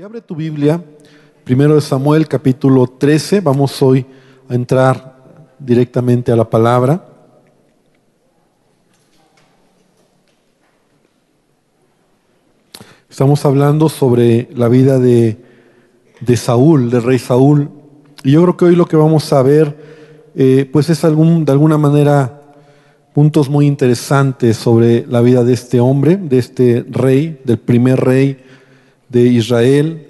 Y abre tu Biblia, primero de Samuel capítulo 13, vamos hoy a entrar directamente a la palabra. Estamos hablando sobre la vida de, de Saúl, del rey Saúl. Y yo creo que hoy lo que vamos a ver, eh, pues es algún, de alguna manera puntos muy interesantes sobre la vida de este hombre, de este rey, del primer rey de Israel.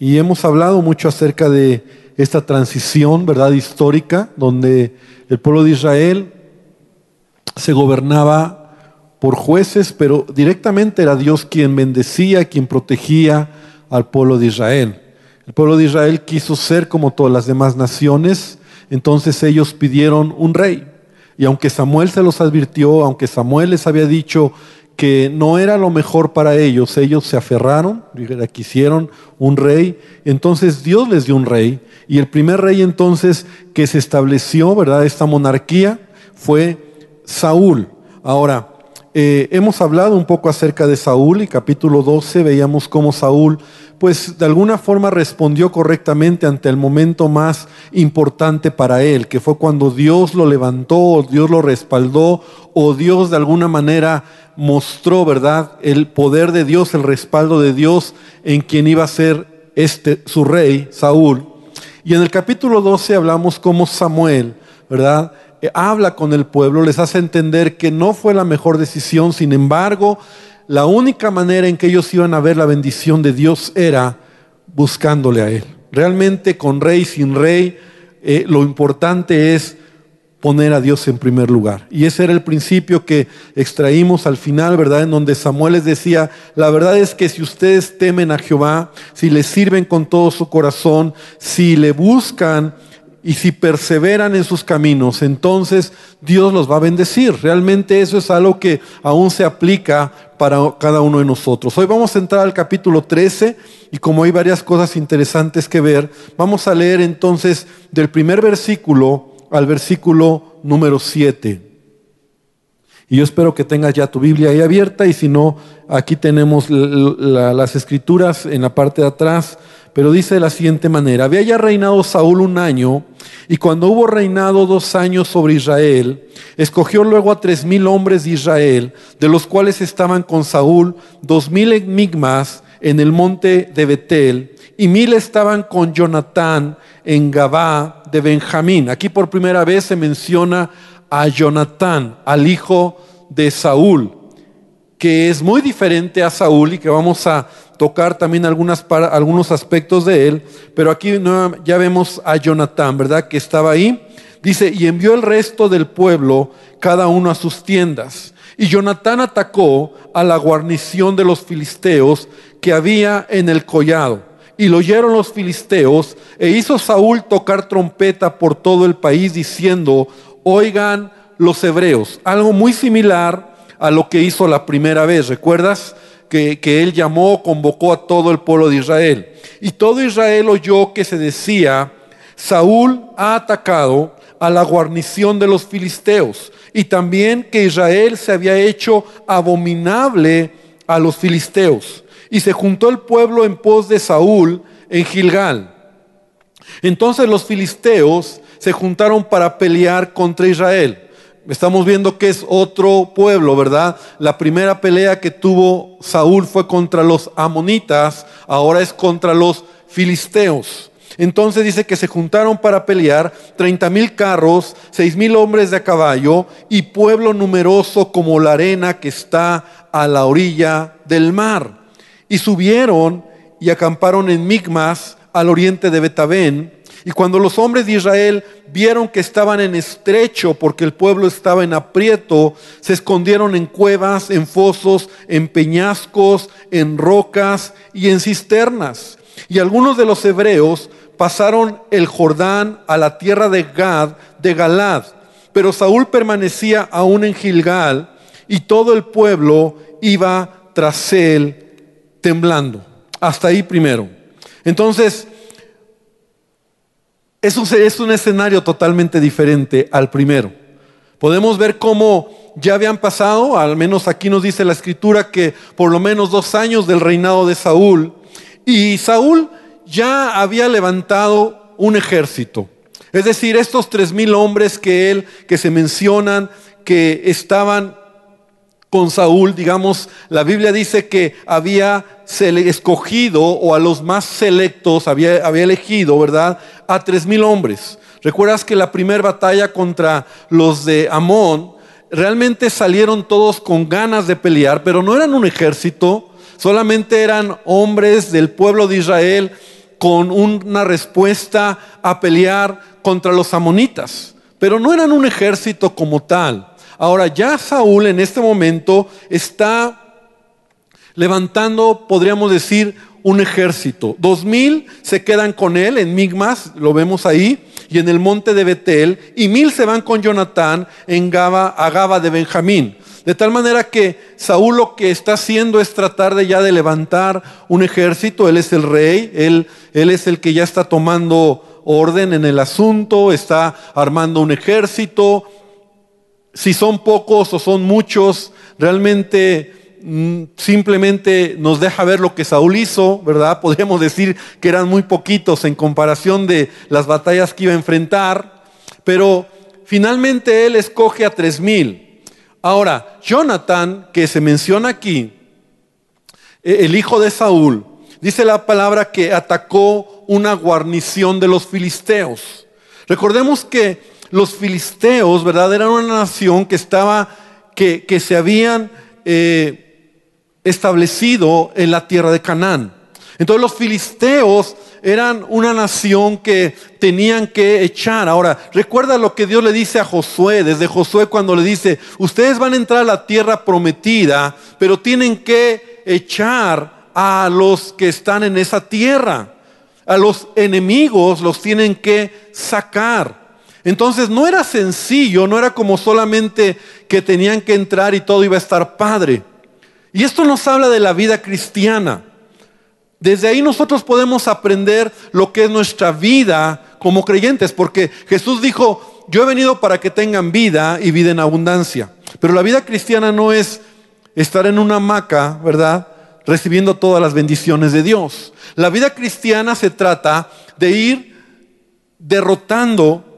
Y hemos hablado mucho acerca de esta transición, ¿verdad?, histórica, donde el pueblo de Israel se gobernaba por jueces, pero directamente era Dios quien bendecía, quien protegía al pueblo de Israel. El pueblo de Israel quiso ser como todas las demás naciones, entonces ellos pidieron un rey. Y aunque Samuel se los advirtió, aunque Samuel les había dicho que no era lo mejor para ellos, ellos se aferraron, quisieron un rey, entonces Dios les dio un rey, y el primer rey entonces que se estableció, ¿verdad? Esta monarquía fue Saúl. Ahora, eh, hemos hablado un poco acerca de Saúl y capítulo 12 veíamos cómo Saúl pues de alguna forma respondió correctamente ante el momento más importante para él, que fue cuando Dios lo levantó, o Dios lo respaldó, o Dios de alguna manera mostró, ¿verdad?, el poder de Dios, el respaldo de Dios en quien iba a ser este su rey, Saúl. Y en el capítulo 12 hablamos cómo Samuel, ¿verdad?, eh, habla con el pueblo, les hace entender que no fue la mejor decisión, sin embargo, la única manera en que ellos iban a ver la bendición de Dios era buscándole a Él. Realmente con rey, sin rey, eh, lo importante es poner a Dios en primer lugar. Y ese era el principio que extraímos al final, ¿verdad? En donde Samuel les decía, la verdad es que si ustedes temen a Jehová, si le sirven con todo su corazón, si le buscan y si perseveran en sus caminos, entonces Dios los va a bendecir. Realmente eso es algo que aún se aplica para cada uno de nosotros. Hoy vamos a entrar al capítulo 13 y como hay varias cosas interesantes que ver, vamos a leer entonces del primer versículo al versículo número 7. Y yo espero que tengas ya tu Biblia ahí abierta y si no, aquí tenemos las escrituras en la parte de atrás pero dice de la siguiente manera, había ya reinado Saúl un año, y cuando hubo reinado dos años sobre Israel, escogió luego a tres mil hombres de Israel, de los cuales estaban con Saúl dos mil enigmas en el monte de Betel, y mil estaban con Jonatán en Gabá de Benjamín. Aquí por primera vez se menciona a Jonatán, al hijo de Saúl, que es muy diferente a Saúl y que vamos a tocar también algunos aspectos de él, pero aquí ya vemos a Jonatán, ¿verdad? Que estaba ahí. Dice, y envió el resto del pueblo, cada uno a sus tiendas. Y Jonatán atacó a la guarnición de los filisteos que había en el collado. Y lo oyeron los filisteos, e hizo Saúl tocar trompeta por todo el país, diciendo, oigan los hebreos. Algo muy similar a lo que hizo la primera vez, ¿recuerdas? que, él llamó, convocó a todo el pueblo de Israel. Y todo Israel oyó que se decía, Saúl ha atacado a la guarnición de los filisteos y también que Israel se había hecho abominable a los filisteos. Y se juntó el pueblo en pos de Saúl en Gilgal. Entonces los filisteos se juntaron para pelear contra Israel. Estamos viendo que es otro pueblo, ¿verdad? La primera pelea que tuvo Saúl fue contra los amonitas, ahora es contra los filisteos. Entonces dice que se juntaron para pelear 30 mil carros, 6 mil hombres de caballo y pueblo numeroso como la arena que está a la orilla del mar. Y subieron y acamparon en Migmas al oriente de Betabén y cuando los hombres de Israel vieron que estaban en estrecho porque el pueblo estaba en aprieto, se escondieron en cuevas, en fosos, en peñascos, en rocas y en cisternas. Y algunos de los hebreos pasaron el Jordán a la tierra de Gad, de Galad. Pero Saúl permanecía aún en Gilgal y todo el pueblo iba tras él temblando. Hasta ahí primero. Entonces, es un, es un escenario totalmente diferente al primero. Podemos ver cómo ya habían pasado, al menos aquí nos dice la escritura, que por lo menos dos años del reinado de Saúl, Y Saúl ya había levantado un ejército. Es decir, estos tres mil hombres que él, que se mencionan, que estaban con Saúl, digamos, la Biblia dice que había escogido o a los más selectos, había, había elegido, ¿verdad? A tres mil hombres. Recuerdas que la primera batalla contra los de Amón, realmente salieron todos con ganas de pelear, pero no eran un ejército, solamente eran hombres del pueblo de Israel con una respuesta a pelear contra los amonitas, pero no eran un ejército como tal. Ahora ya Saúl en este momento está levantando, podríamos decir, un ejército. Dos mil se quedan con él en Migmas, lo vemos ahí, y en el monte de Betel, y mil se van con Jonatán en Gaba, a Gaba de Benjamín. De tal manera que Saúl lo que está haciendo es tratar de ya de levantar un ejército, él es el rey, él, él es el que ya está tomando orden en el asunto, está armando un ejército. Si son pocos o son muchos, realmente Mm, simplemente nos deja ver lo que Saúl hizo, ¿verdad? Podríamos decir que eran muy poquitos en comparación de las batallas que iba a enfrentar, pero finalmente él escoge a tres mil. Ahora, Jonathan, que se menciona aquí, e, el hijo de Saúl, dice la palabra que atacó una guarnición de los filisteos. Recordemos que los filisteos, ¿verdad? Eran una nación que estaba, que, que se habían... Eh, establecido en la tierra de Canaán. Entonces los filisteos eran una nación que tenían que echar. Ahora, recuerda lo que Dios le dice a Josué, desde Josué cuando le dice, ustedes van a entrar a la tierra prometida, pero tienen que echar a los que están en esa tierra. A los enemigos los tienen que sacar. Entonces no era sencillo, no era como solamente que tenían que entrar y todo iba a estar padre. Y esto nos habla de la vida cristiana. Desde ahí nosotros podemos aprender lo que es nuestra vida como creyentes, porque Jesús dijo, yo he venido para que tengan vida y vida en abundancia. Pero la vida cristiana no es estar en una hamaca, ¿verdad? Recibiendo todas las bendiciones de Dios. La vida cristiana se trata de ir derrotando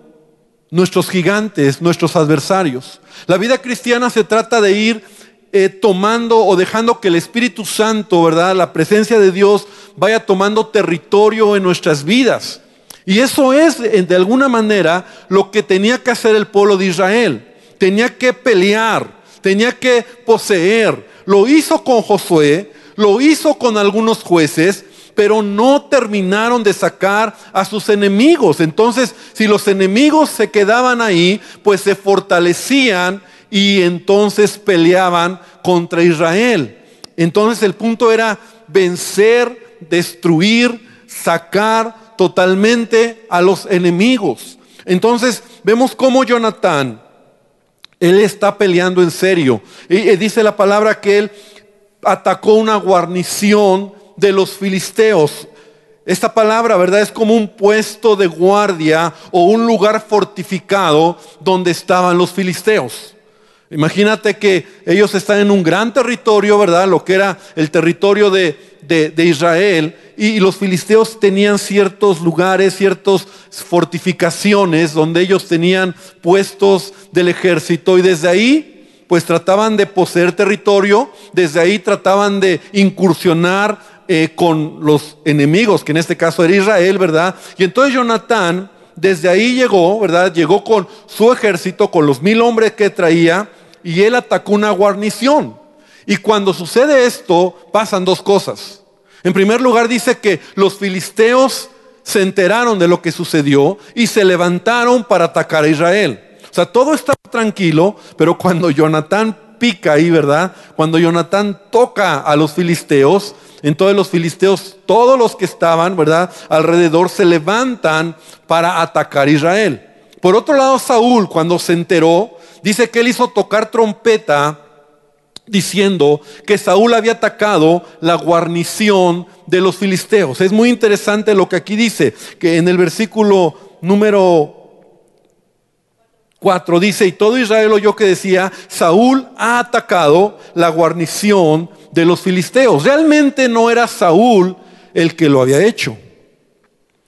nuestros gigantes, nuestros adversarios. La vida cristiana se trata de ir eh, tomando o dejando que el Espíritu Santo, ¿verdad? La presencia de Dios vaya tomando territorio en nuestras vidas. Y eso es, de alguna manera, lo que tenía que hacer el pueblo de Israel. Tenía que pelear, tenía que poseer. Lo hizo con Josué, lo hizo con algunos jueces, pero no terminaron de sacar a sus enemigos. Entonces, si los enemigos se quedaban ahí, pues se fortalecían y entonces peleaban contra Israel. Entonces el punto era vencer, destruir, sacar totalmente a los enemigos. Entonces vemos cómo Jonatán, él está peleando en serio. Y dice la palabra que él atacó una guarnición de los filisteos. Esta palabra, ¿verdad? Es como un puesto de guardia o un lugar fortificado donde estaban los filisteos. Imagínate que ellos están en un gran territorio, ¿verdad? Lo que era el territorio de, Israel. Y, los filisteos tenían ciertos lugares, ciertas fortificaciones donde ellos tenían puestos del ejército. Y desde ahí, pues trataban de poseer territorio. Desde ahí trataban de incursionar eh, con los enemigos, que en este caso era Israel, ¿verdad? Y entonces Jonatán desde ahí llegó, ¿verdad? Llegó con su ejército, con los mil hombres que traía, y él atacó una guarnición. Y cuando sucede esto, pasan dos cosas. En primer lugar dice que los filisteos se enteraron de lo que sucedió y se levantaron para atacar a Israel. O sea, todo estaba tranquilo, pero cuando Jonatán pica ahí, ¿verdad? Cuando Jonatán toca a los filisteos, entonces los filisteos, todos los que estaban, ¿verdad? Alrededor se levantan para atacar a Israel. Por otro lado, Saúl, cuando se enteró, dice que él hizo tocar trompeta diciendo que Saúl había atacado la guarnición de los filisteos. Es muy interesante lo que aquí dice, que en el versículo número 4 dice, y todo Israel oyó que decía, Saúl ha atacado la guarnición de los filisteos. Realmente no era Saúl el que lo había hecho.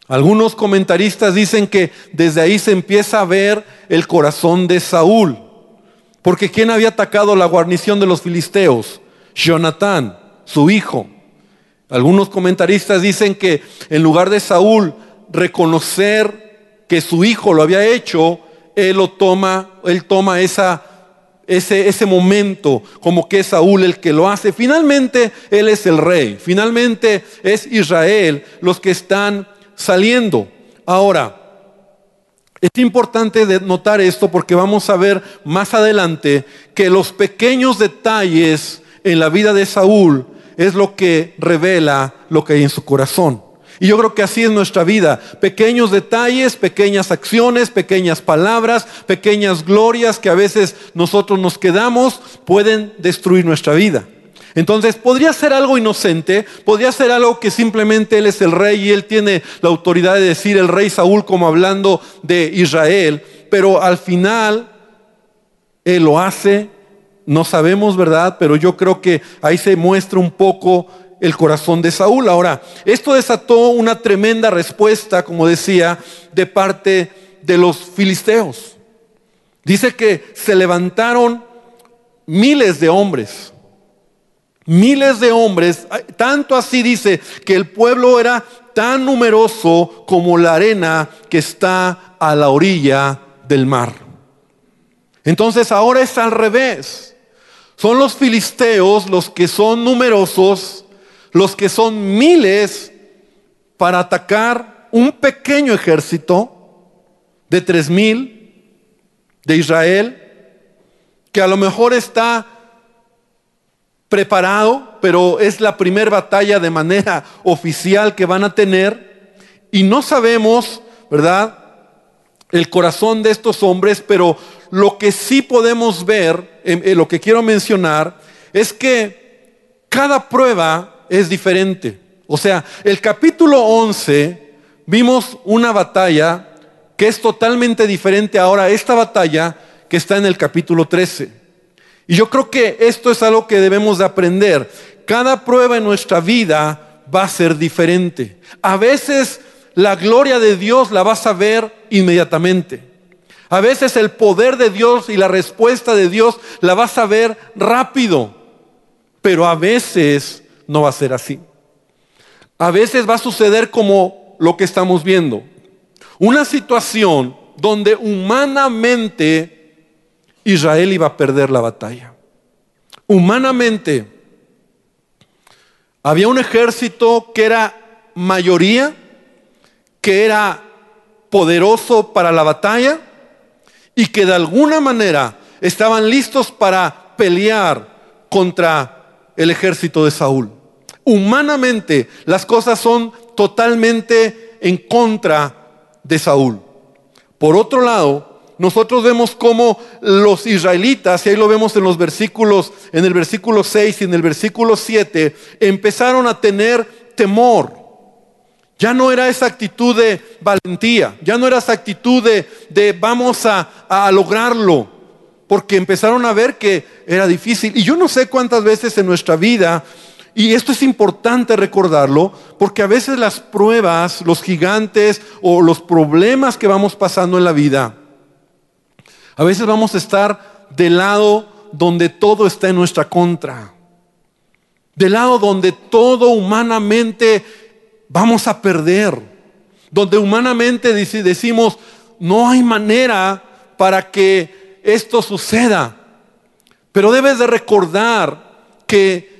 Algunos comentaristas dicen que desde ahí se empieza a ver el corazón de Saúl. Porque ¿quién había atacado la guarnición de los filisteos? Jonatán, su hijo. Algunos comentaristas dicen que en lugar de Saúl reconocer que su hijo lo había hecho, él lo toma, él toma ese, ese momento como que es Saúl el que lo hace. Finalmente, él es el rey. Finalmente es Israel los que están saliendo. Ahora, es importante notar esto porque vamos a ver más adelante que los pequeños detalles en la vida de Saúl es lo que revela lo que hay en su corazón. Y yo creo que así es nuestra vida. Pequeños detalles, pequeñas acciones, pequeñas palabras, pequeñas glorias que a veces nosotros nos quedamos pueden destruir nuestra vida. Entonces, podría ser algo inocente, podría ser algo que simplemente Él es el rey y Él tiene la autoridad de decir el rey Saúl como hablando de Israel, pero al final Él lo hace, no sabemos, ¿verdad? Pero yo creo que ahí se muestra un poco el corazón de Saúl. Ahora, esto desató una tremenda respuesta, como decía, de parte de los filisteos. Dice que se levantaron miles de hombres miles de hombres, tanto así dice que el pueblo era tan numeroso como la arena que está a la orilla del mar. Entonces ahora es al revés. Son los filisteos los que son numerosos, los que son miles para atacar un pequeño ejército de tres mil de Israel, que a lo mejor está preparado, pero es la primera batalla de manera oficial que van a tener. Y no sabemos, ¿verdad? El corazón de estos hombres, pero lo que sí podemos ver, en, lo que quiero mencionar, es que cada prueba es diferente. O sea, el capítulo 11 vimos una batalla que es totalmente diferente ahora a esta batalla que está en el capítulo 13. Y yo creo que esto es algo que debemos de aprender. Cada prueba en nuestra vida va a ser diferente. A veces la gloria de Dios la vas a ver inmediatamente. A veces el poder de Dios y la respuesta de Dios la vas a ver rápido. Pero a veces no va a ser así. A veces va a suceder como lo que estamos viendo. Una situación donde humanamente Israel iba a perder la batalla. Humanamente, había un ejército que era mayoría, que era poderoso para la batalla y que de alguna manera estaban listos para pelear contra el ejército de Saúl. Humanamente las cosas son totalmente en contra de Saúl. Por otro lado, nosotros vemos cómo los israelitas, y ahí lo vemos en los versículos, en el versículo 6 y en el versículo 7, empezaron a tener temor. Ya no era esa actitud de valentía, ya no era esa actitud de, vamos a, a lograrlo, porque empezaron a ver que era difícil. Y yo no sé cuántas veces en nuestra vida y esto es importante recordarlo porque a veces las pruebas, los gigantes o los problemas que vamos pasando en la vida a veces vamos a estar del lado donde todo está en nuestra contra. Del lado donde todo humanamente vamos a perder. Donde humanamente decimos, no hay manera para que esto suceda. Pero debes de recordar que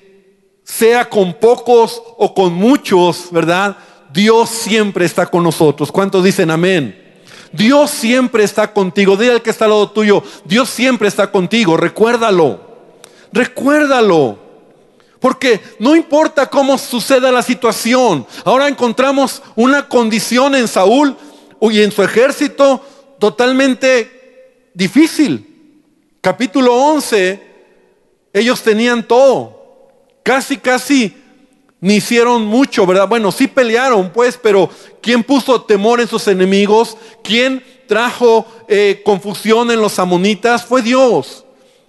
sea con pocos o con muchos, ¿verdad? Dios siempre está con nosotros. ¿Cuántos dicen amén? Dios siempre está contigo. Dile al que está al lado tuyo, Dios siempre está contigo. Recuérdalo. Recuérdalo. Porque no importa cómo suceda la situación. Ahora encontramos una condición en Saúl y en su ejército totalmente difícil. Capítulo 11, ellos tenían todo. Casi, casi ni hicieron mucho, ¿verdad? Bueno, sí pelearon, pues, pero ¿quién puso temor en sus enemigos? ¿Quién trajo eh, confusión en los amonitas? Fue Dios.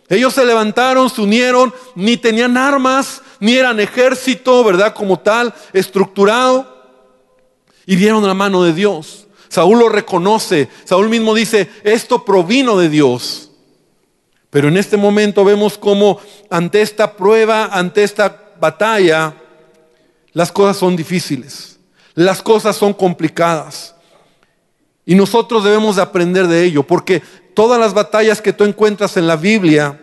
Ellos se levantaron, se unieron, ni tenían armas, ni eran ejército, ¿verdad? Como tal, estructurado. Y vieron la mano de Dios. Saúl lo reconoce. Saúl mismo dice, esto provino de Dios. Pero en este momento vemos cómo ante esta prueba, ante esta batalla, las cosas son difíciles. Las cosas son complicadas. Y nosotros debemos de aprender de ello, porque todas las batallas que tú encuentras en la Biblia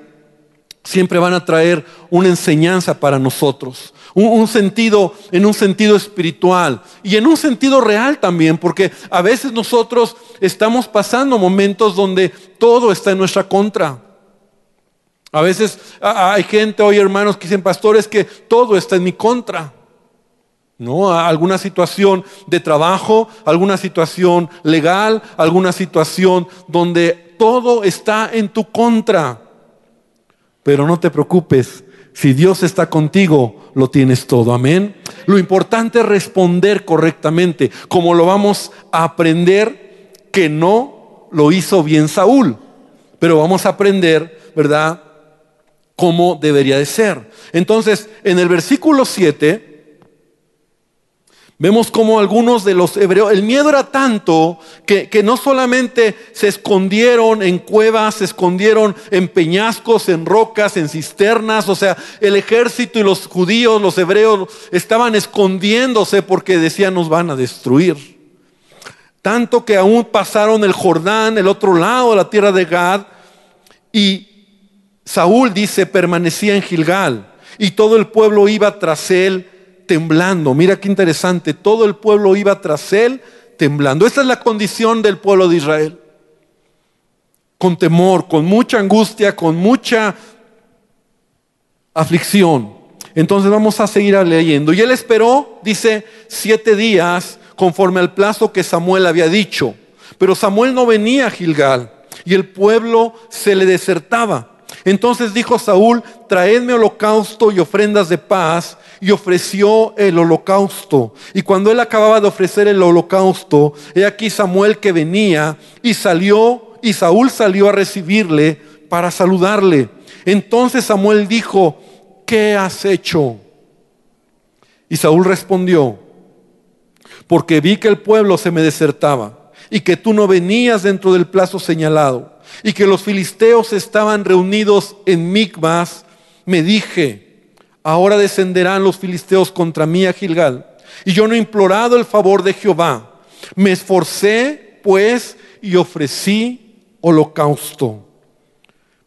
siempre van a traer una enseñanza para nosotros, un, sentido, en un sentido espiritual y en un sentido real también, porque a veces nosotros estamos pasando momentos donde todo está en nuestra contra. A veces hay gente hoy, hermanos, que dicen, pastores, que todo está en mi contra. ¿No? Alguna situación de trabajo, alguna situación legal, alguna situación donde todo está en tu contra. Pero no te preocupes, si Dios está contigo, lo tienes todo. Amén. Lo importante es responder correctamente, como lo vamos a aprender que no lo hizo bien Saúl, pero vamos a aprender, ¿verdad? Cómo debería de ser. Entonces, en el versículo 7, Vemos como algunos de los hebreos, el miedo era tanto que, no solamente se escondieron en cuevas, se escondieron en peñascos, en rocas, en cisternas, o sea, el ejército y los judíos, los hebreos, estaban escondiéndose porque decían nos van a destruir. Tanto que aún pasaron el Jordán, el otro lado de la tierra de Gad, y Saúl dice, permanecía en Gilgal, y todo el pueblo iba tras él temblando. Mira qué interesante, todo el pueblo iba tras él temblando. Esta es la condición del pueblo de Israel. Con temor, con mucha angustia, con mucha aflicción. Entonces vamos a seguir leyendo. Y él esperó, dice, siete días conforme al plazo que Samuel había dicho. Pero Samuel no venía a Gilgal y el pueblo se le desertaba. Entonces dijo Saúl, traedme holocausto y ofrendas de paz y ofreció el holocausto. Y cuando él acababa de ofrecer el holocausto, he aquí Samuel que venía y salió, y Saúl salió a recibirle para saludarle. Entonces Samuel dijo, ¿qué has hecho? Y Saúl respondió, porque vi que el pueblo se me desertaba y que tú no venías dentro del plazo señalado y que los filisteos estaban reunidos en Micmas, me dije, ahora descenderán los filisteos contra mí a Gilgal. Y yo no he implorado el favor de Jehová. Me esforcé, pues, y ofrecí holocausto.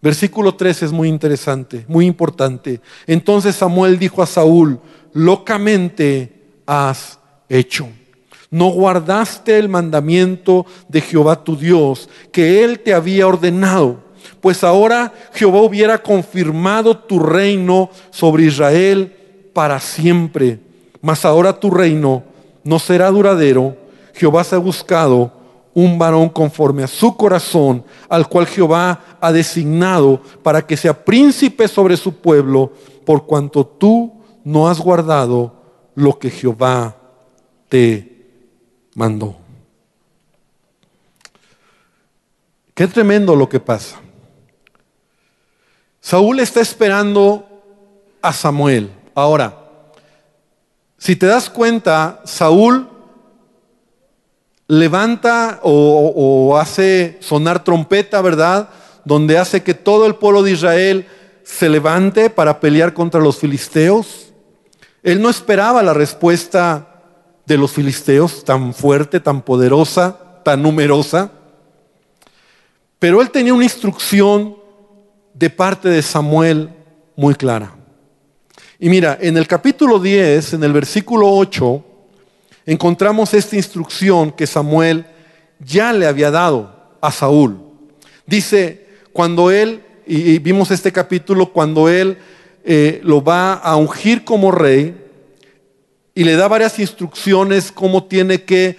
Versículo 3 es muy interesante, muy importante. Entonces Samuel dijo a Saúl, locamente has hecho. No guardaste el mandamiento de Jehová tu Dios, que él te había ordenado pues ahora Jehová hubiera confirmado tu reino sobre Israel para siempre. Mas ahora tu reino no será duradero. Jehová se ha buscado un varón conforme a su corazón, al cual Jehová ha designado para que sea príncipe sobre su pueblo, por cuanto tú no has guardado lo que Jehová te mandó. Qué tremendo lo que pasa. Saúl está esperando a Samuel. Ahora, si te das cuenta, Saúl levanta o, hace sonar trompeta, ¿verdad? Donde hace que todo el pueblo de Israel se levante para pelear contra los filisteos. Él no esperaba la respuesta de los filisteos tan fuerte, tan poderosa, tan numerosa. Pero él tenía una instrucción de parte de Samuel muy clara. Y mira, en el capítulo 10, en el versículo 8, encontramos esta instrucción que Samuel ya le había dado a Saúl. Dice, cuando él, y vimos este capítulo, cuando él eh, lo va a ungir como rey y le da varias instrucciones cómo tiene que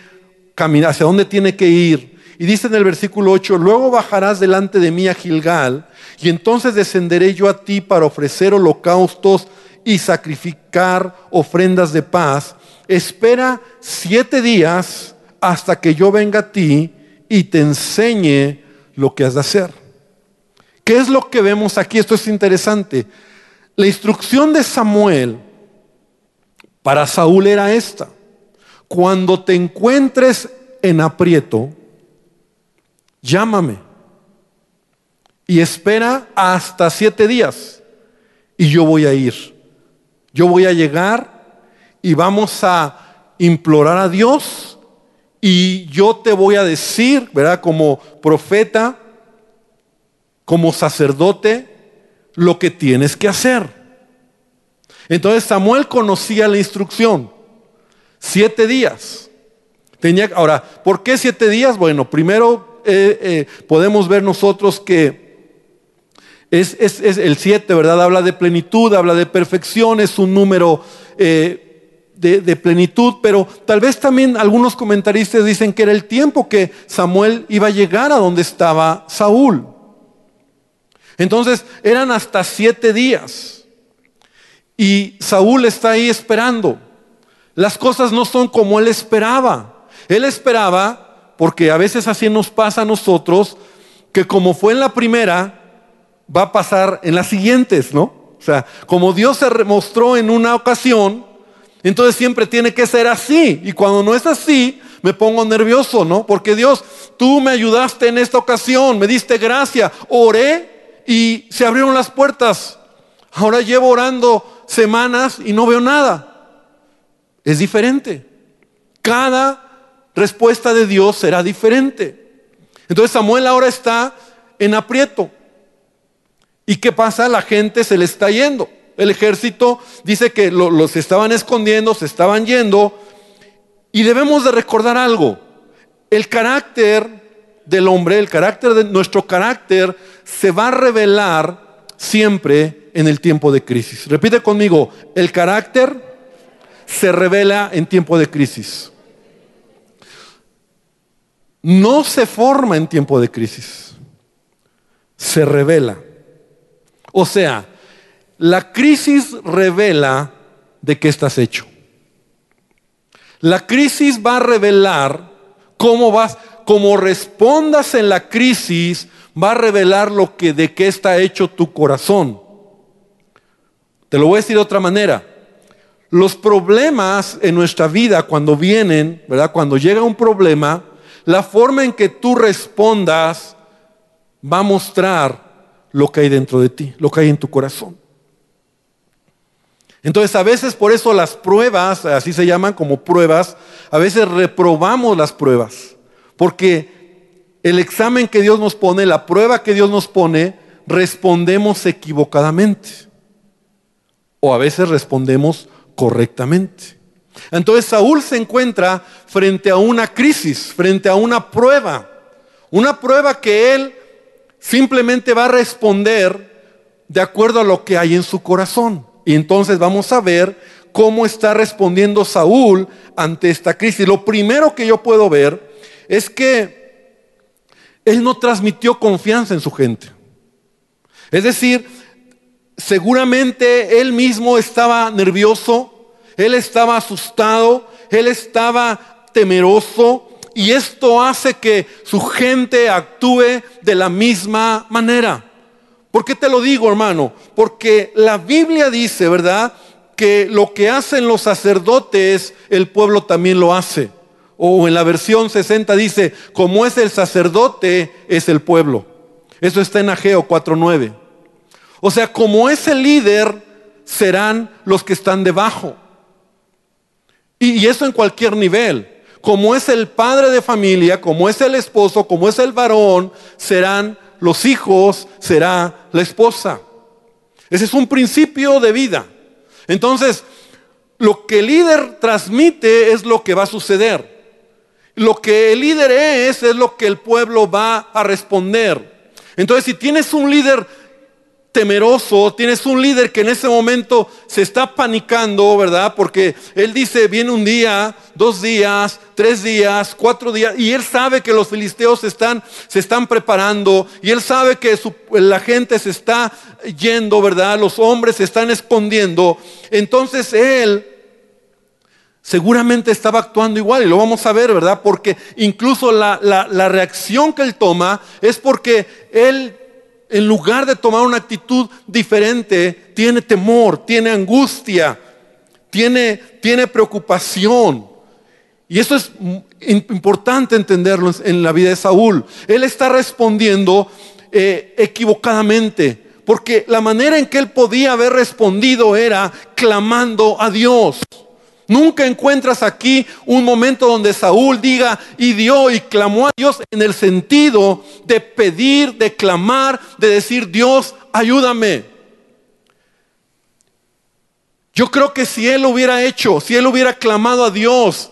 caminar, hacia dónde tiene que ir. Y dice en el versículo 8, luego bajarás delante de mí a Gilgal y entonces descenderé yo a ti para ofrecer holocaustos y sacrificar ofrendas de paz. Espera siete días hasta que yo venga a ti y te enseñe lo que has de hacer. ¿Qué es lo que vemos aquí? Esto es interesante. La instrucción de Samuel para Saúl era esta. Cuando te encuentres en aprieto, llámame y espera hasta siete días y yo voy a ir. Yo voy a llegar y vamos a implorar a Dios y yo te voy a decir, ¿verdad? Como profeta, como sacerdote, lo que tienes que hacer. Entonces Samuel conocía la instrucción. Siete días. Tenía, ahora, ¿por qué siete días? Bueno, primero eh, eh, podemos ver nosotros que es, el siete, ¿verdad? Habla de plenitud, habla de perfección, es un número eh, de, de, plenitud, pero tal vez también algunos comentaristas dicen que era el tiempo que Samuel iba a llegar a donde estaba Saúl. Entonces eran hasta siete días. Y Saúl está ahí esperando. Las cosas no son como él esperaba. Él esperaba, porque a veces así nos pasa a nosotros, que como fue en la primera, va a pasar en las siguientes, ¿no? O sea, como Dios se mostró en una ocasión, entonces siempre tiene que ser así. Y cuando no es así, me pongo nervioso, ¿no? Porque Dios, tú me ayudaste en esta ocasión, me diste gracia, oré y se abrieron las puertas. Ahora llevo orando semanas y no veo nada. Es diferente. Cada respuesta de Dios será diferente. Entonces Samuel ahora está en aprieto. ¿Y qué pasa? La gente se le está yendo. El ejército dice que los estaban escondiendo, se estaban yendo. Y debemos de recordar algo. El carácter del hombre, el carácter de nuestro carácter se va a revelar siempre en el tiempo de crisis. Repite conmigo, el carácter se revela en tiempo de crisis. No se forma en tiempo de crisis, se revela. O sea, la crisis revela de qué estás hecho. La crisis va a revelar cómo vas, como respondas en la crisis, va a revelar lo que de qué está hecho tu corazón. Te lo voy a decir de otra manera. Los problemas en nuestra vida cuando vienen, ¿verdad? Cuando llega un problema, la forma en que tú respondas va a mostrar lo que hay dentro de ti, lo que hay en tu corazón. Entonces a veces por eso las pruebas, así se llaman como pruebas, a veces reprobamos las pruebas. Porque el examen que Dios nos pone, la prueba que Dios nos pone, respondemos equivocadamente. O a veces respondemos correctamente. Entonces Saúl se encuentra frente a una crisis, frente a una prueba. Una prueba que él simplemente va a responder de acuerdo a lo que hay en su corazón. Y entonces vamos a ver cómo está respondiendo Saúl ante esta crisis. Lo primero que yo puedo ver es que él no transmitió confianza en su gente. Es decir, seguramente él mismo estaba nervioso, él estaba asustado, él estaba temeroso y esto hace que su gente actúe de la misma manera. ¿Por qué te lo digo, hermano? Porque la Biblia dice, ¿verdad? Que lo que hacen los sacerdotes, el pueblo también lo hace. O en la versión 60 dice, como es el sacerdote, es el pueblo. Eso está en Ageo 4.9. O sea, como es el líder, serán los que están debajo. Y, eso en cualquier nivel. Como es el padre de familia, como es el esposo, como es el varón, serán los hijos, será la esposa. Ese es un principio de vida. Entonces, lo que el líder transmite es lo que va a suceder. Lo que el líder es es lo que el pueblo va a responder. Entonces, si tienes un líder temeroso, tienes un líder que en ese momento se está panicando, ¿verdad? Porque él dice, viene un día, dos días, tres días, cuatro días, y él sabe que los filisteos están, se están preparando, y él sabe que la gente se está yendo, ¿verdad? Los hombres se están escondiendo. Entonces él seguramente estaba actuando igual y lo vamos a ver, ¿verdad? Porque incluso la, reacción que él toma es porque él en lugar de tomar una actitud diferente, tiene temor, tiene angustia, tiene, tiene preocupación. Y eso es importante entenderlo en la vida de Saúl. Él está respondiendo eh, equivocadamente, porque la manera en que él podía haber respondido era clamando a Dios. Nunca encuentras aquí un momento donde Saúl diga y dio y clamó a Dios en el sentido de pedir, de clamar, de decir, Dios, ayúdame. Yo creo que si él hubiera hecho, si él hubiera clamado a Dios,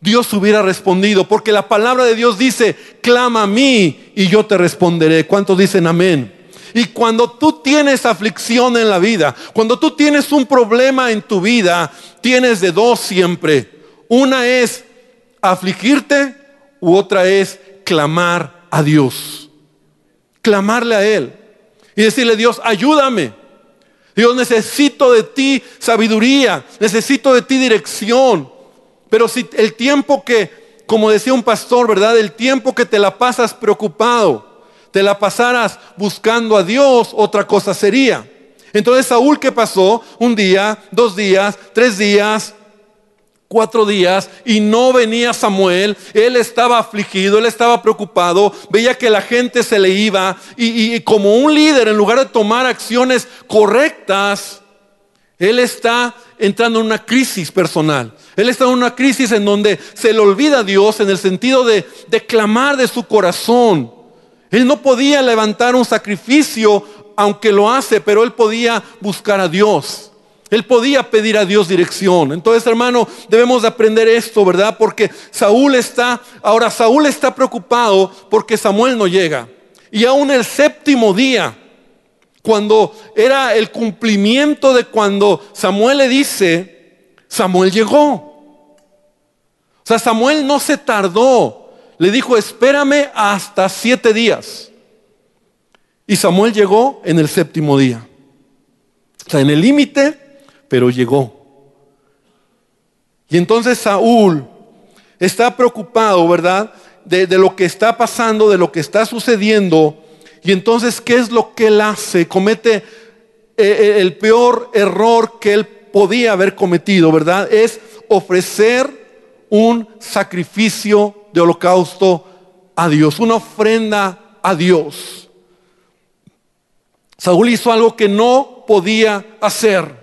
Dios hubiera respondido, porque la palabra de Dios dice, clama a mí y yo te responderé. ¿Cuántos dicen amén? Y cuando tú tienes aflicción en la vida, cuando tú tienes un problema en tu vida, tienes de dos siempre. Una es afligirte u otra es clamar a Dios. Clamarle a Él y decirle, Dios, ayúdame. Dios, necesito de ti sabiduría, necesito de ti dirección. Pero si el tiempo que, como decía un pastor, ¿verdad? El tiempo que te la pasas preocupado, te la pasaras buscando a Dios, otra cosa sería. Entonces Saúl, ¿qué pasó? Un día, dos días, tres días, cuatro días y no venía Samuel, él estaba afligido, él estaba preocupado, veía que la gente se le iba y, como un líder, en lugar de tomar acciones correctas, él está entrando en una crisis personal. Él está en una crisis en donde se le olvida a Dios en el sentido de, de clamar de su corazón. Él no podía levantar un sacrificio, aunque lo hace, pero él podía buscar a Dios. Él podía pedir a Dios dirección. Entonces, hermano, debemos de aprender esto, ¿verdad? Porque Saúl está, ahora Saúl está preocupado porque Samuel no llega. Y aún el séptimo día, cuando era el cumplimiento de cuando Samuel le dice, Samuel llegó. O sea, Samuel no se tardó le dijo, espérame hasta siete días. Y Samuel llegó en el séptimo día. O sea, en el límite, pero llegó. Y entonces Saúl está preocupado, ¿verdad? De, lo que está pasando, de lo que está sucediendo. Y entonces, ¿qué es lo que él hace? Comete eh, eh, el peor error que él podía haber cometido, ¿verdad? Es ofrecer un sacrificio de holocausto a Dios, una ofrenda a Dios. Saúl hizo algo que no podía hacer.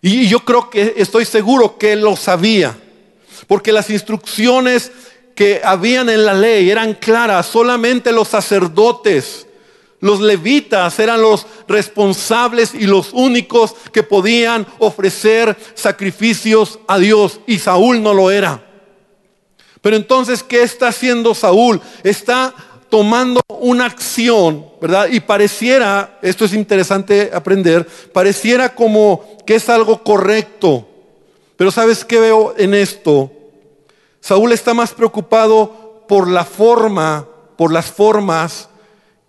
Y yo creo que estoy seguro que lo sabía, porque las instrucciones que habían en la ley eran claras, solamente los sacerdotes, los levitas eran los responsables y los únicos que podían ofrecer sacrificios a Dios y Saúl no lo era. Pero entonces, ¿qué está haciendo Saúl? Está tomando una acción, ¿verdad? Y pareciera, esto es interesante aprender, pareciera como que es algo correcto. Pero ¿sabes qué veo en esto? Saúl está más preocupado por la forma, por las formas,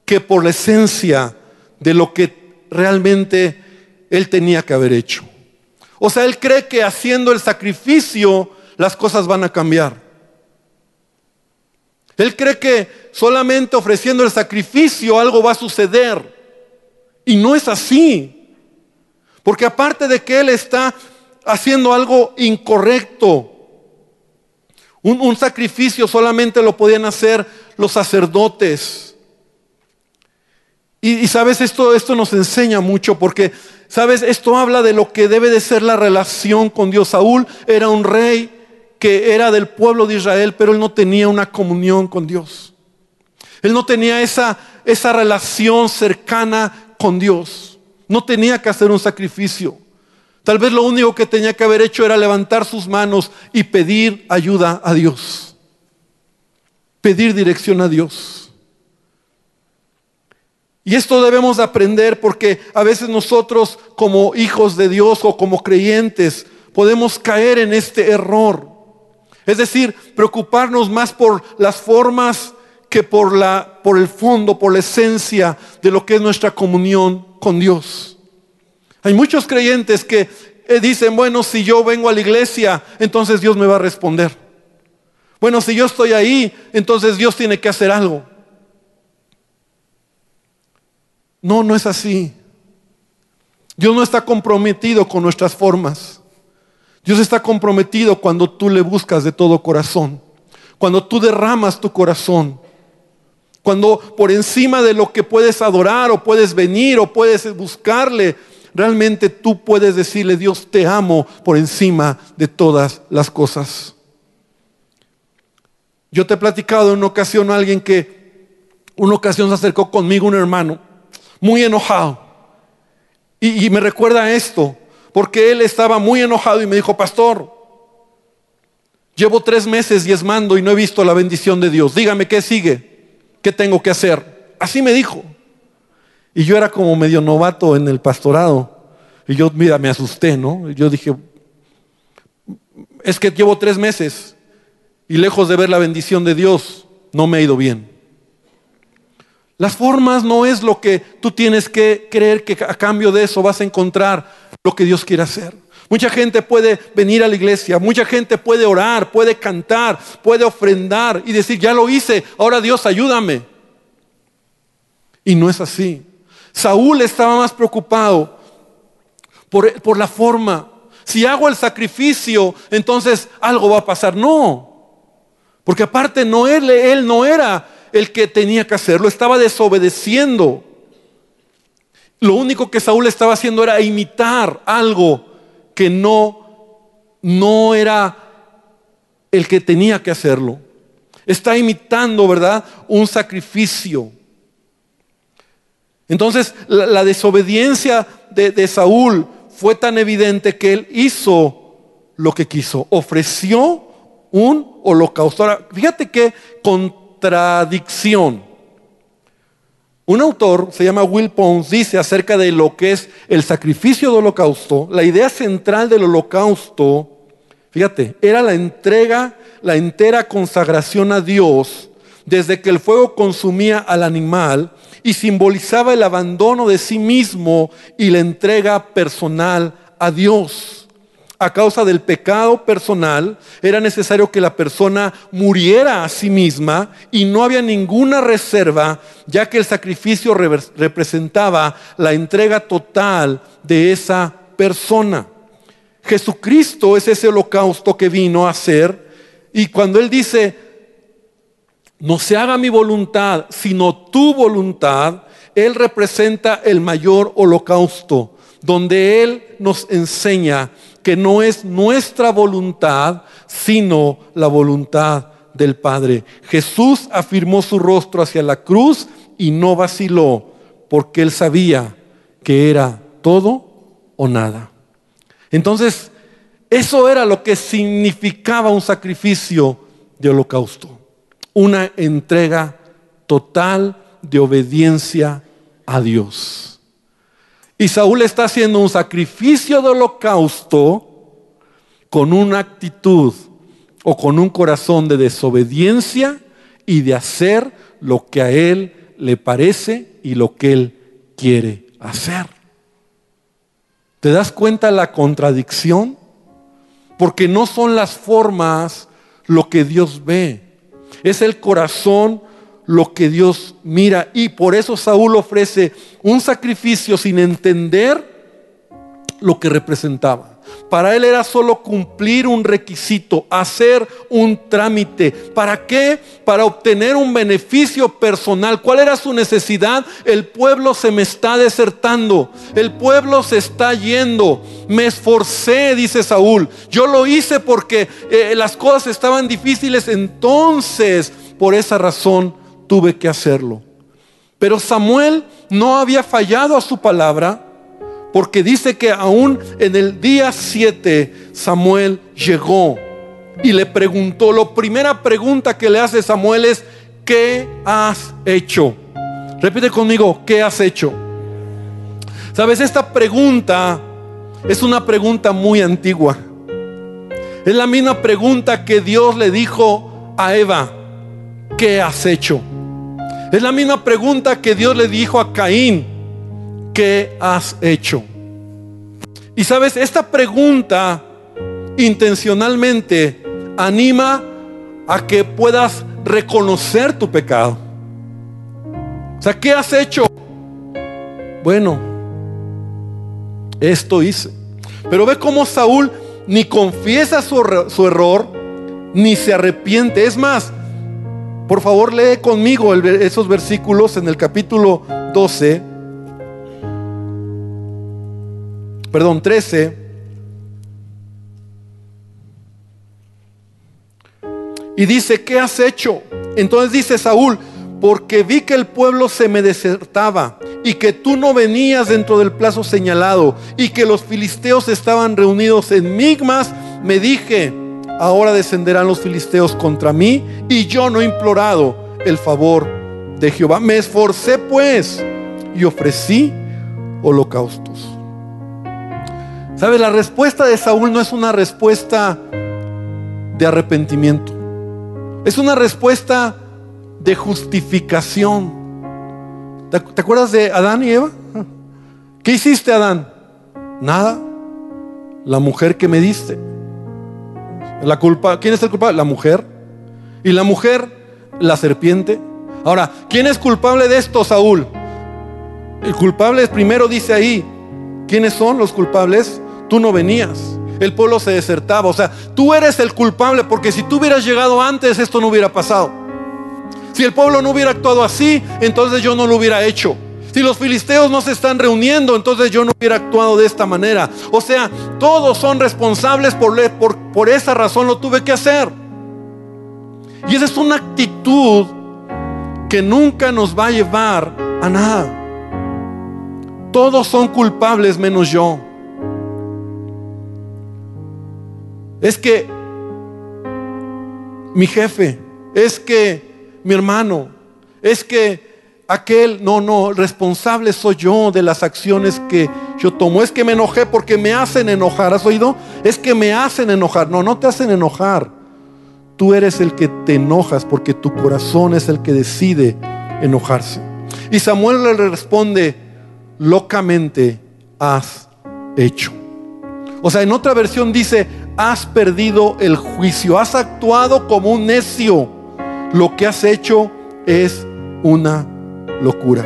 que por la esencia de lo que realmente él tenía que haber hecho. O sea, él cree que haciendo el sacrificio las cosas van a cambiar. Él cree que solamente ofreciendo el sacrificio algo va a suceder. Y no es así. Porque aparte de que Él está haciendo algo incorrecto, un, sacrificio solamente lo podían hacer los sacerdotes. Y, y, sabes, esto, esto nos enseña mucho porque, sabes, esto habla de lo que debe de ser la relación con Dios. Saúl era un rey que era del pueblo de Israel, pero él no tenía una comunión con Dios. Él no tenía esa, esa relación cercana con Dios. No tenía que hacer un sacrificio. Tal vez lo único que tenía que haber hecho era levantar sus manos y pedir ayuda a Dios. Pedir dirección a Dios. Y esto debemos aprender porque a veces nosotros como hijos de Dios o como creyentes podemos caer en este error es decir, preocuparnos más por las formas que por, la, por el fondo, por la esencia de lo que es nuestra comunión con Dios. Hay muchos creyentes que eh, dicen, bueno, si yo vengo a la iglesia, entonces Dios me va a responder. Bueno, si yo estoy ahí, entonces Dios tiene que hacer algo. No, no es así. Dios no está comprometido con nuestras formas. Dios está comprometido cuando tú le buscas de todo corazón, cuando tú derramas tu corazón, cuando por encima de lo que puedes adorar o puedes venir o puedes buscarle, realmente tú puedes decirle, Dios te amo por encima de todas las cosas. Yo te he platicado en una ocasión a alguien que, una ocasión se acercó conmigo un hermano, muy enojado. Y, y me recuerda esto, porque él estaba muy enojado y me dijo, pastor, llevo tres meses diezmando y no he visto la bendición de Dios. Dígame qué sigue, qué tengo que hacer. Así me dijo. Y yo era como medio novato en el pastorado. Y yo, mira, me asusté, ¿no? Y yo dije, es que llevo tres meses y lejos de ver la bendición de Dios, no me ha ido bien. Las formas no es lo que tú tienes que creer que a cambio de eso vas a encontrar lo que Dios quiere hacer. Mucha gente puede venir a la iglesia, mucha gente puede orar, puede cantar, puede ofrendar y decir, ya lo hice, ahora Dios ayúdame. Y no es así. Saúl estaba más preocupado por, por la forma. Si hago el sacrificio, entonces algo va a pasar. No, porque aparte no él, él no era el que tenía que hacerlo, estaba desobedeciendo. Lo único que Saúl estaba haciendo era imitar algo que no, no era el que tenía que hacerlo. Está imitando, ¿verdad? Un sacrificio. Entonces, la, desobediencia de, de Saúl fue tan evidente que él hizo lo que quiso. Ofreció un holocausto. Ahora, fíjate qué contradicción. Un autor, se llama Will Pons, dice acerca de lo que es el sacrificio de holocausto. La idea central del holocausto, fíjate, era la entrega, la entera consagración a Dios, desde que el fuego consumía al animal y simbolizaba el abandono de sí mismo y la entrega personal a Dios a causa del pecado personal, era necesario que la persona muriera a sí misma y no había ninguna reserva, ya que el sacrificio representaba la entrega total de esa persona. Jesucristo es ese holocausto que vino a hacer y cuando Él dice, no se haga mi voluntad, sino tu voluntad, Él representa el mayor holocausto, donde Él nos enseña que no es nuestra voluntad, sino la voluntad del Padre. Jesús afirmó su rostro hacia la cruz y no vaciló, porque él sabía que era todo o nada. Entonces, eso era lo que significaba un sacrificio de holocausto, una entrega total de obediencia a Dios. Y Saúl está haciendo un sacrificio de holocausto con una actitud o con un corazón de desobediencia y de hacer lo que a él le parece y lo que él quiere hacer. ¿Te das cuenta la contradicción? Porque no son las formas lo que Dios ve, es el corazón lo que Dios mira. Y por eso Saúl ofrece un sacrificio sin entender lo que representaba. Para él era solo cumplir un requisito, hacer un trámite. ¿Para qué? Para obtener un beneficio personal. ¿Cuál era su necesidad? El pueblo se me está desertando. El pueblo se está yendo. Me esforcé, dice Saúl. Yo lo hice porque eh, las cosas estaban difíciles. Entonces, por esa razón, tuve que hacerlo. Pero Samuel no había fallado a su palabra porque dice que aún en el día 7 Samuel llegó y le preguntó, la primera pregunta que le hace Samuel es, ¿qué has hecho? Repite conmigo, ¿qué has hecho? Sabes, esta pregunta es una pregunta muy antigua. Es la misma pregunta que Dios le dijo a Eva, ¿qué has hecho? Es la misma pregunta que Dios le dijo a Caín, ¿qué has hecho? Y sabes, esta pregunta intencionalmente anima a que puedas reconocer tu pecado. O sea, ¿qué has hecho? bueno, esto hice. Pero ve cómo Saúl ni confiesa su, error, ni se arrepiente. Es más, por favor lee conmigo esos versículos en el capítulo 12, perdón, 13. Y dice, ¿qué has hecho? Entonces dice Saúl, porque vi que el pueblo se me desertaba y que tú no venías dentro del plazo señalado y que los filisteos estaban reunidos en Migmas, me dije, ahora descenderán los filisteos contra mí y yo no he implorado el favor de Jehová. Me esforcé pues y ofrecí holocaustos. ¿Sabes? La respuesta de Saúl no es una respuesta de arrepentimiento. Es una respuesta de justificación. ¿Te, acuerdas de Adán y Eva? ¿Qué hiciste, Adán? Nada. La mujer que me diste. La culpa, ¿quién es el culpable? La mujer. Y la mujer, la serpiente. Ahora, ¿quién es culpable de esto, Saúl? El culpable primero dice ahí, ¿quiénes son los culpables? Tú no venías. El pueblo se desertaba. O sea, tú eres el culpable porque si tú hubieras llegado antes, esto no hubiera pasado. Si el pueblo no hubiera actuado así, entonces yo no lo hubiera hecho. Si los filisteos no se están reuniendo, entonces yo no hubiera actuado de esta manera. O sea, todos son responsables por, por, esa razón lo tuve que hacer. Y esa es una actitud que nunca nos va a llevar a nada. Todos son culpables menos yo. Es que mi jefe, es que mi hermano, es que aquel, no, no, responsable soy yo de las acciones que yo tomo. Es que me enojé porque me hacen enojar. ¿Has oído? Es que me hacen enojar. No, no te hacen enojar. Tú eres el que te enojas porque tu corazón es el que decide enojarse. Y Samuel le responde, locamente has hecho. O sea, en otra versión dice, has perdido el juicio, has actuado como un necio lo que has hecho es una locura.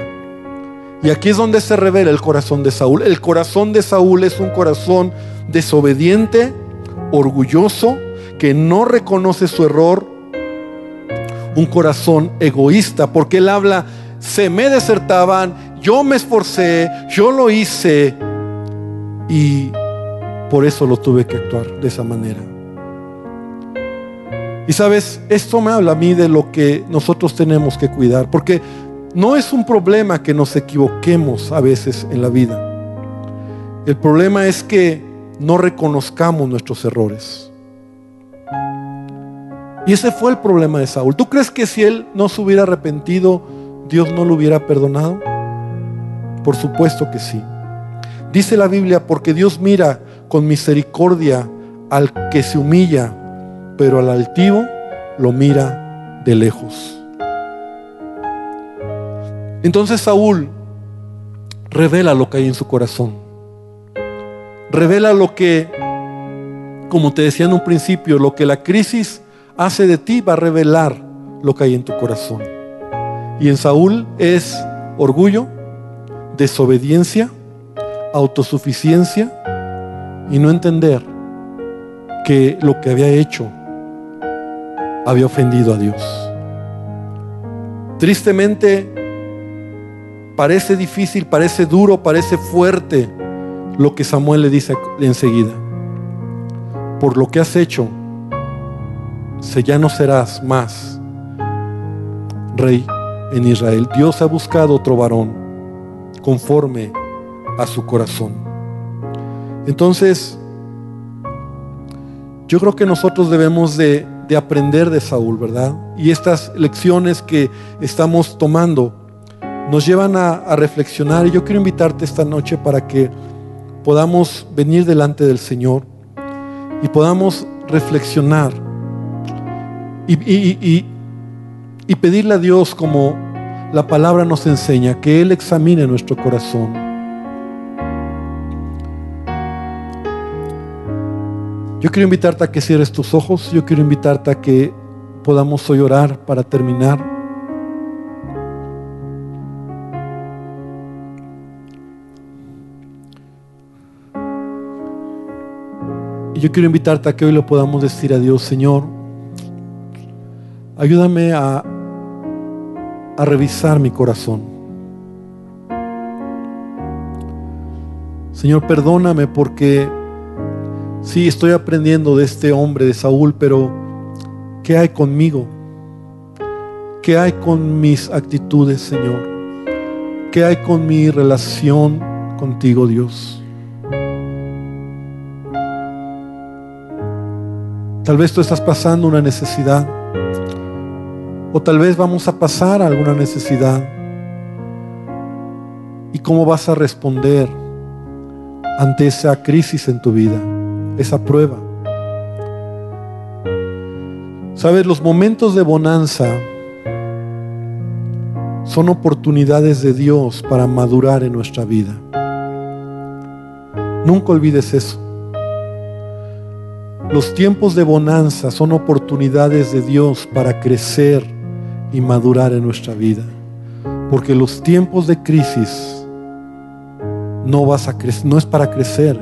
Y aquí es donde se revela el corazón de Saúl. El corazón de Saúl es un corazón desobediente, orgulloso, que no reconoce su error. Un corazón egoísta, porque él habla, se me desertaban, yo me esforcé, yo lo hice y por eso lo tuve que actuar de esa manera. Y sabes, esto me habla a mí de lo que nosotros tenemos que cuidar, porque no es un problema que nos equivoquemos a veces en la vida. El problema es que no reconozcamos nuestros errores. Y ese fue el problema de Saúl. ¿Tú crees que si él no se hubiera arrepentido, Dios no lo hubiera perdonado? Por supuesto que sí. Dice la Biblia, porque Dios mira con misericordia al que se humilla pero al altivo lo mira de lejos. Entonces Saúl revela lo que hay en su corazón. Revela lo que, como te decía en un principio, lo que la crisis hace de ti va a revelar lo que hay en tu corazón. Y en Saúl es orgullo, desobediencia, autosuficiencia y no entender que lo que había hecho había ofendido a Dios. Tristemente, parece difícil, parece duro, parece fuerte lo que Samuel le dice enseguida. Por lo que has hecho, se ya no serás más rey en Israel. Dios ha buscado otro varón conforme a su corazón. Entonces, yo creo que nosotros debemos de de aprender de Saúl, ¿verdad? Y estas lecciones que estamos tomando nos llevan a, reflexionar. Y yo quiero invitarte esta noche para que podamos venir delante del Señor y podamos reflexionar y, y pedirle a Dios como la palabra nos enseña, que Él examine nuestro corazón Yo quiero invitarte a que cierres tus ojos, yo quiero invitarte a que podamos hoy orar para terminar. Y yo quiero invitarte a que hoy le podamos decir a Dios, Señor, ayúdame a, a revisar mi corazón. Señor, perdóname porque sí estoy aprendiendo de este hombre, de Saúl, pero ¿qué hay conmigo? ¿Qué hay con mis actitudes, Señor? ¿Qué hay con mi relación contigo, Dios? Tal vez tú estás pasando una necesidad. O tal vez vamos a pasar alguna necesidad. ¿Y cómo vas a responder ante esa crisis en tu vida? Esa prueba. Sabes, los momentos de bonanza son oportunidades de Dios para madurar en nuestra vida. Nunca olvides eso. Los tiempos de bonanza son oportunidades de Dios para crecer y madurar en nuestra vida. Porque los tiempos de crisis no vas a no es para crecer,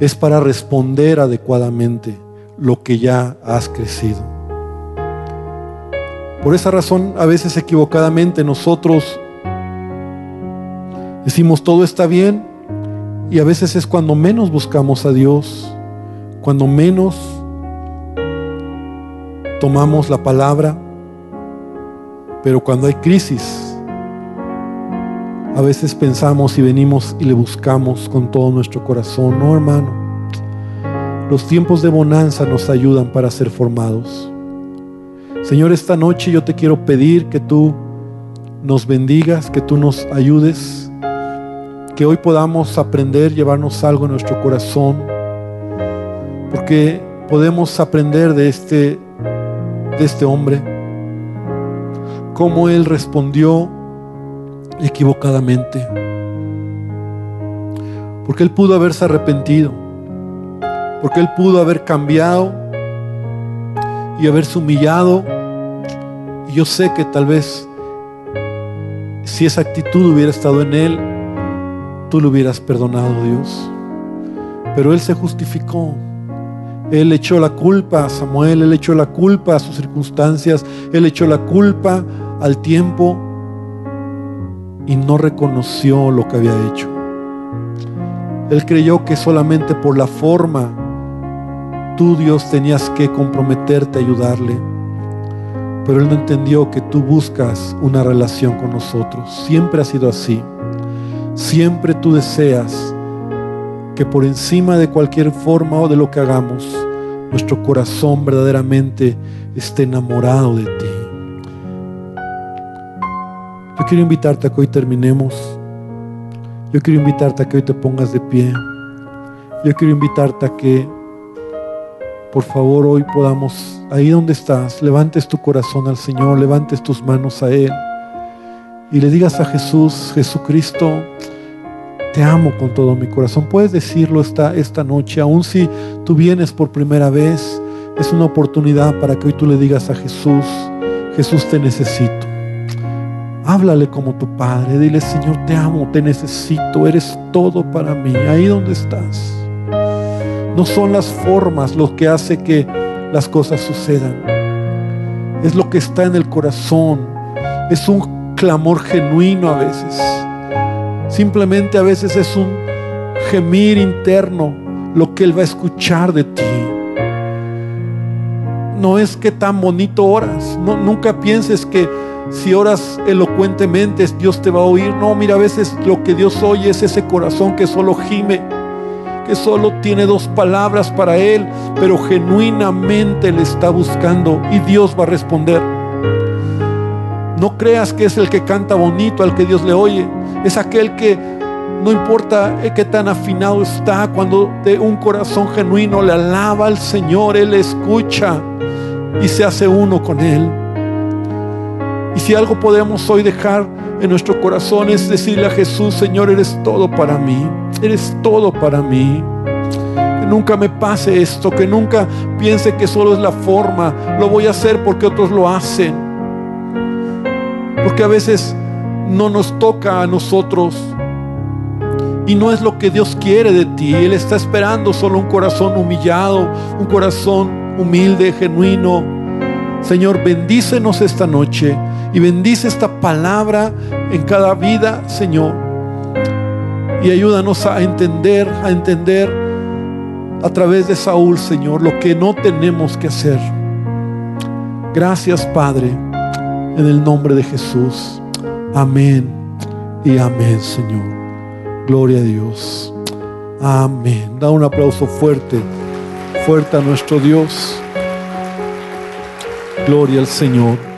es para responder adecuadamente lo que ya has crecido. Por esa razón, a veces equivocadamente nosotros decimos todo está bien y a veces es cuando menos buscamos a Dios cuando menos tomamos la palabra, pero cuando hay crisis, a veces pensamos y venimos y le buscamos con todo nuestro corazón. No, hermano. Los tiempos de bonanza nos ayudan para ser formados. Señor, esta noche yo te quiero pedir que tú nos bendigas, que tú nos ayudes, que hoy podamos aprender, llevarnos algo en nuestro corazón porque podemos aprender de este, de este hombre, cómo él respondió equivocadamente. Porque él pudo haberse arrepentido, porque él pudo haber cambiado y haberse humillado. Y yo sé que tal vez si esa actitud hubiera estado en él, tú lo hubieras perdonado, Dios. Pero él se justificó. Él echó la culpa a Samuel, él echó la culpa a sus circunstancias, él echó la culpa al tiempo y no reconoció lo que había hecho. Él creyó que solamente por la forma tú Dios tenías que comprometerte a ayudarle. Pero él no entendió que tú buscas una relación con nosotros. Siempre ha sido así. Siempre tú deseas que por encima de cualquier forma o de lo que hagamos, nuestro corazón verdaderamente esté enamorado de ti. Yo quiero invitarte a que hoy terminemos. Yo quiero invitarte a que hoy te pongas de pie. Yo quiero invitarte a que, por favor, hoy podamos, ahí donde estás, levantes tu corazón al Señor, levantes tus manos a Él y le digas a Jesús, Jesucristo, te amo con todo mi corazón. Puedes decirlo esta, esta noche, aun si tú vienes por primera vez, es una oportunidad para que hoy tú le digas a Jesús, Jesús te necesito. Háblale como tu Padre, dile Señor, te amo, te necesito, eres todo para mí, ahí donde estás. No son las formas lo que hace que las cosas sucedan. Es lo que está en el corazón. Es un clamor genuino a veces Simplemente a veces es un gemir interno lo que Él va a escuchar de ti. No es que tan bonito oras. No, nunca pienses que si oras elocuentemente Dios te va a oír. No, mira, a veces lo que Dios oye es ese corazón que solo gime, que solo tiene dos palabras para Él, pero genuinamente le está buscando y Dios va a responder. No creas que es el que canta bonito al que Dios le oye es aquel que no importa eh, qué tan afinado está, cuando de un corazón genuino le alaba al Señor, Él escucha y se hace uno con Él. Y si algo podemos hoy dejar en nuestro corazón es decirle a Jesús, Señor, eres todo para mí, eres todo para mí. Que nunca me pase esto, que nunca piense que solo es la forma, lo voy a hacer porque otros lo hacen. Porque a veces no nos toca a nosotros Y no es lo que Dios quiere de ti. Él está esperando solo un corazón humillado, un corazón humilde, genuino. Señor, bendícenos esta noche y bendice esta palabra en cada vida, Señor. Y ayúdanos a entender, a entender a través de Saúl, Señor, lo que no tenemos que hacer. Gracias, Padre, en el nombre de Jesús. Amén y amén, Señor. Gloria a Dios. Amén. Da un aplauso fuerte, fuerte a nuestro Dios. Gloria al Señor.